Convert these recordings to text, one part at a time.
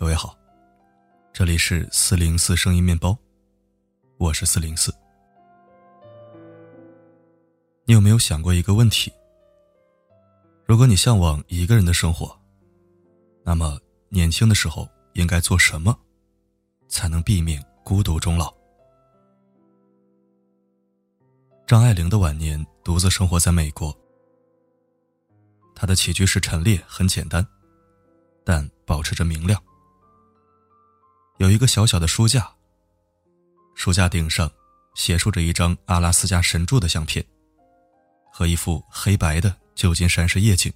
各位好，这里是四零四声音面包，我是四零四。你有没有想过一个问题？如果你向往一个人的生活，那么年轻的时候应该做什么，才能避免孤独终老？张爱玲的晚年独自生活在美国，她的起居室陈列很简单，但保持着明亮。有一个小小的书架，书架顶上斜竖着一张阿拉斯加神柱的相片，和一幅黑白的旧金山市夜景。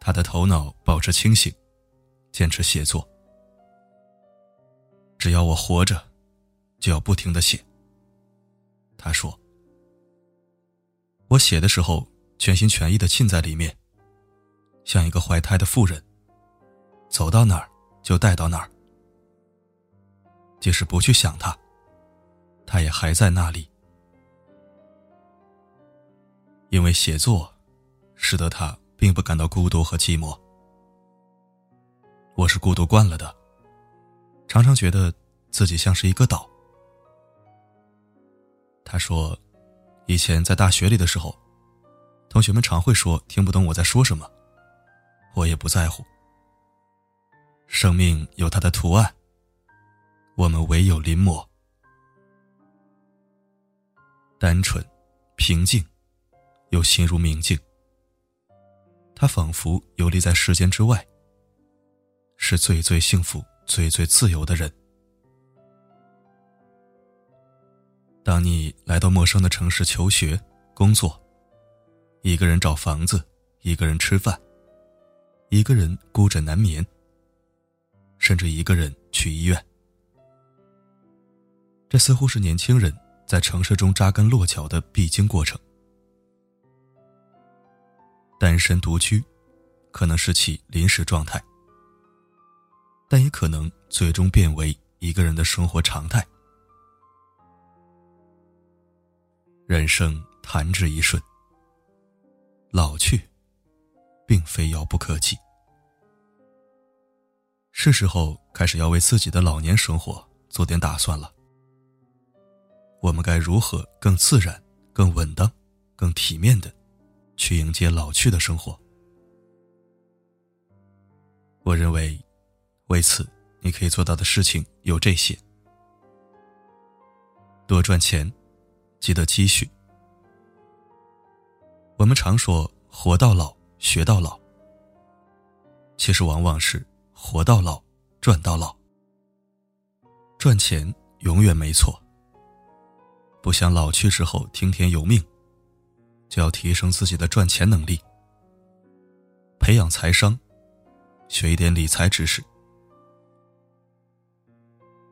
他的头脑保持清醒，坚持写作。只要我活着，就要不停的写。他说：“我写的时候，全心全意的浸在里面，像一个怀胎的妇人，走到哪儿。”就带到那儿，即使不去想他，他也还在那里。因为写作，使得他并不感到孤独和寂寞。我是孤独惯了的，常常觉得自己像是一个岛。他说，以前在大学里的时候，同学们常会说听不懂我在说什么，我也不在乎。生命有它的图案，我们唯有临摹。单纯、平静，又心如明镜。他仿佛游离在时间之外，是最最幸福、最最自由的人。当你来到陌生的城市求学、工作，一个人找房子，一个人吃饭，一个人孤枕难眠。甚至一个人去医院，这似乎是年轻人在城市中扎根落脚的必经过程。单身独居，可能是其临时状态，但也可能最终变为一个人的生活常态。人生弹指一瞬，老去，并非遥不可及。是时候开始要为自己的老年生活做点打算了。我们该如何更自然、更稳当、更体面的去迎接老去的生活？我认为，为此你可以做到的事情有这些：多赚钱，记得积蓄。我们常说“活到老，学到老”，其实往往是。活到老，赚到老。赚钱永远没错。不想老去之后听天由命，就要提升自己的赚钱能力，培养财商，学一点理财知识。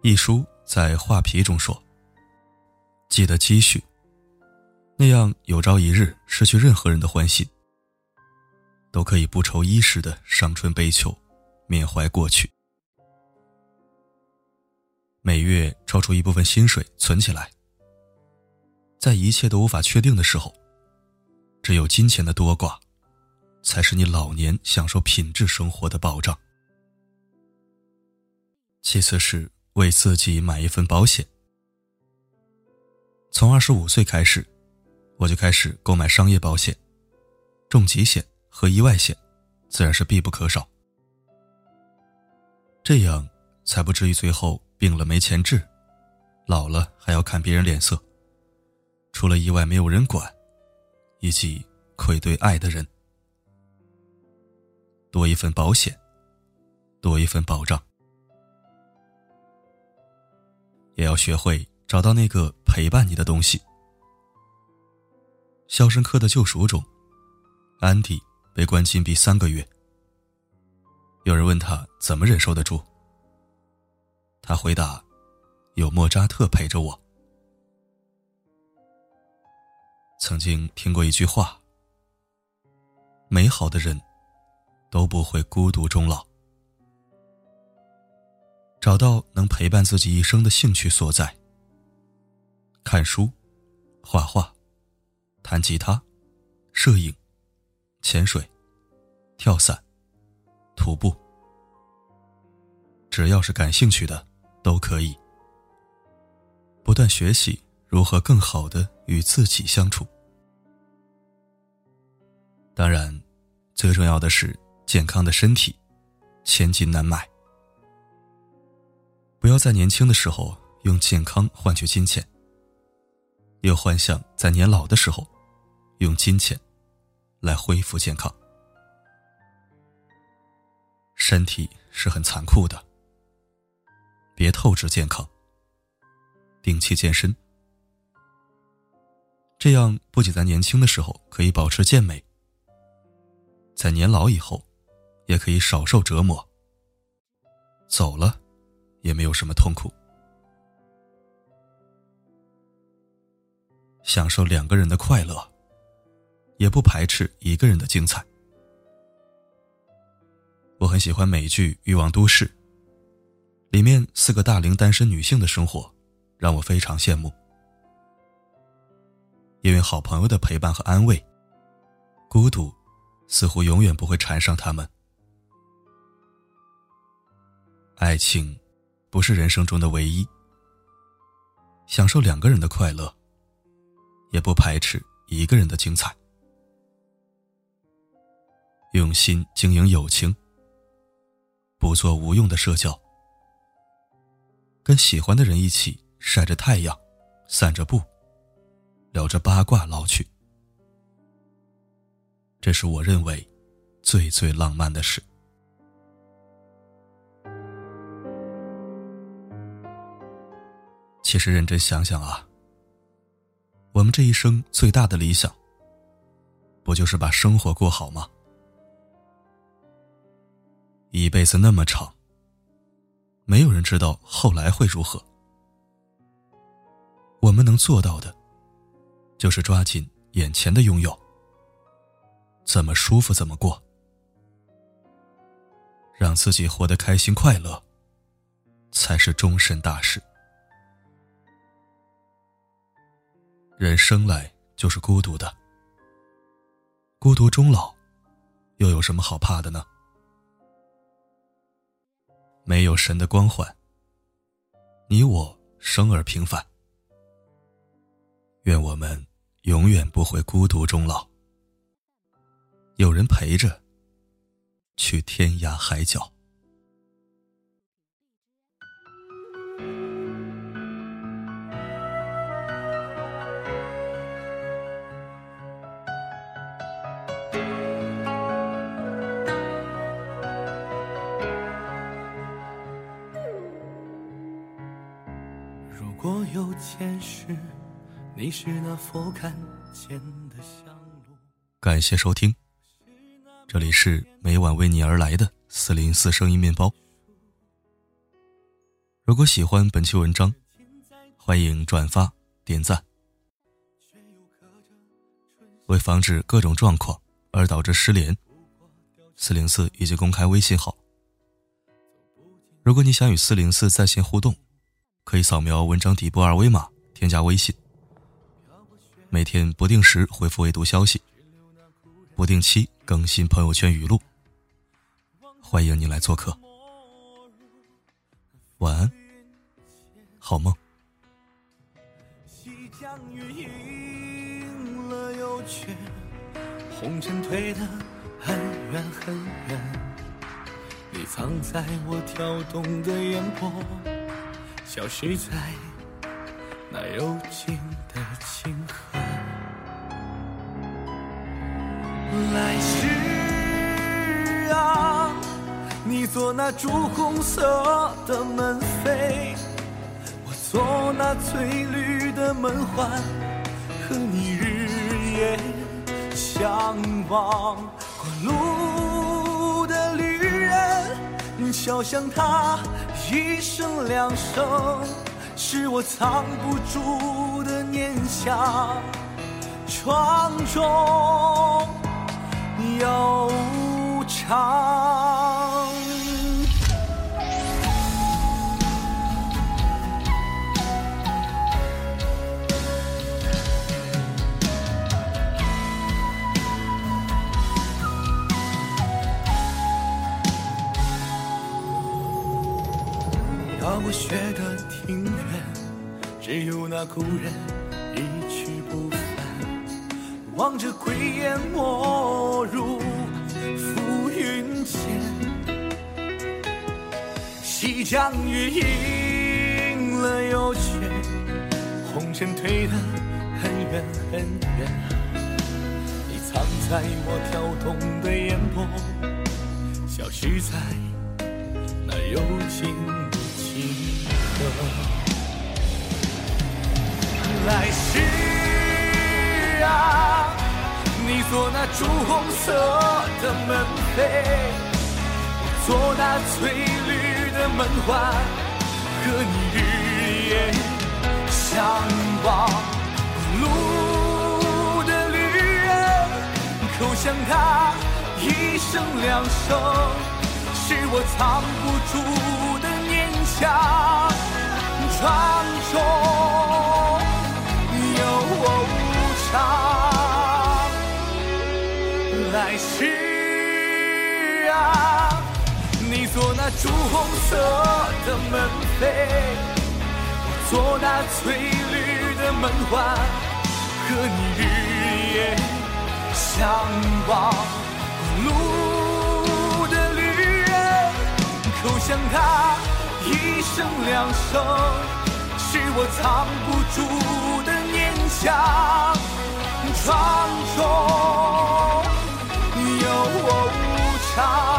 一书在画皮中说：“记得积蓄，那样有朝一日失去任何人的欢心，都可以不愁衣食的伤春悲秋。”缅怀过去，每月抽出一部分薪水存起来。在一切都无法确定的时候，只有金钱的多寡，才是你老年享受品质生活的保障。其次是为自己买一份保险。从二十五岁开始，我就开始购买商业保险，重疾险和意外险，自然是必不可少。这样才不至于最后病了没钱治，老了还要看别人脸色，出了意外没有人管，以及愧对爱的人。多一份保险，多一份保障，也要学会找到那个陪伴你的东西。《肖申克的救赎》中，安迪被关禁闭三个月。有人问他怎么忍受得住，他回答：“有莫扎特陪着我。”曾经听过一句话：“美好的人都不会孤独终老。”找到能陪伴自己一生的兴趣所在，看书、画画、弹吉他、摄影、潜水、跳伞。徒步、只要是感兴趣的，都可以。不断学习如何更好的与自己相处。当然，最重要的是健康的身体，千金难买。不要在年轻的时候用健康换取金钱，又幻想在年老的时候用金钱来恢复健康。身体是很残酷的，别透支健康，定期健身，这样不仅在年轻的时候可以保持健美，在年老以后也可以少受折磨。走了，也没有什么痛苦，享受两个人的快乐，也不排斥一个人的精彩。我很喜欢美剧《欲望都市》，里面四个大龄单身女性的生活，让我非常羡慕。因为好朋友的陪伴和安慰，孤独似乎永远不会缠上他们。爱情不是人生中的唯一，享受两个人的快乐，也不排斥一个人的精彩。用心经营友情。不做无用的社交，跟喜欢的人一起晒着太阳，散着步，聊着八卦老去。这是我认为最最浪漫的事。其实认真想想啊，我们这一生最大的理想，不就是把生活过好吗？一辈子那么长，没有人知道后来会如何。我们能做到的，就是抓紧眼前的拥有，怎么舒服怎么过，让自己活得开心快乐，才是终身大事。人生来就是孤独的，孤独终老，又有什么好怕的呢？没有神的光环，你我生而平凡。愿我们永远不会孤独终老，有人陪着，去天涯海角。前世，你是那佛看见的香炉。感谢收听，这里是每晚为你而来的四零四声音面包。如果喜欢本期文章，欢迎转发点赞。为防止各种状况而导致失联，四零四已经公开微信号。如果你想与四零四在线互动。可以扫描文章底部二维码，添加微信。每天不定时回复未读消息，不定期更新朋友圈语录。欢迎你来做客。晚安，好梦。红尘退得很远很远，你藏在我跳动的眼波。消失在那幽静的清河。来世啊，你做那朱红色的门扉，我做那翠绿的门环，和你日夜相望。过路的旅人，你敲向他。一声两声，是我藏不住的念想，窗中悠长。那故人一去不返。望着归雁没入浮云间，西江雨阴了又缺，红尘退得很远很远。你藏在我跳动的眼波，消失在那幽静做那朱红色的门扉，做那翠绿的门环，和你日夜相望。路的旅人，口向他一声两声，是我藏不住的念想。窗中那朱红色的门扉。我做那翠绿的门环，和你日夜相望。路的旅人，口向他一声两声，是我藏不住的念想。窗中有我无常。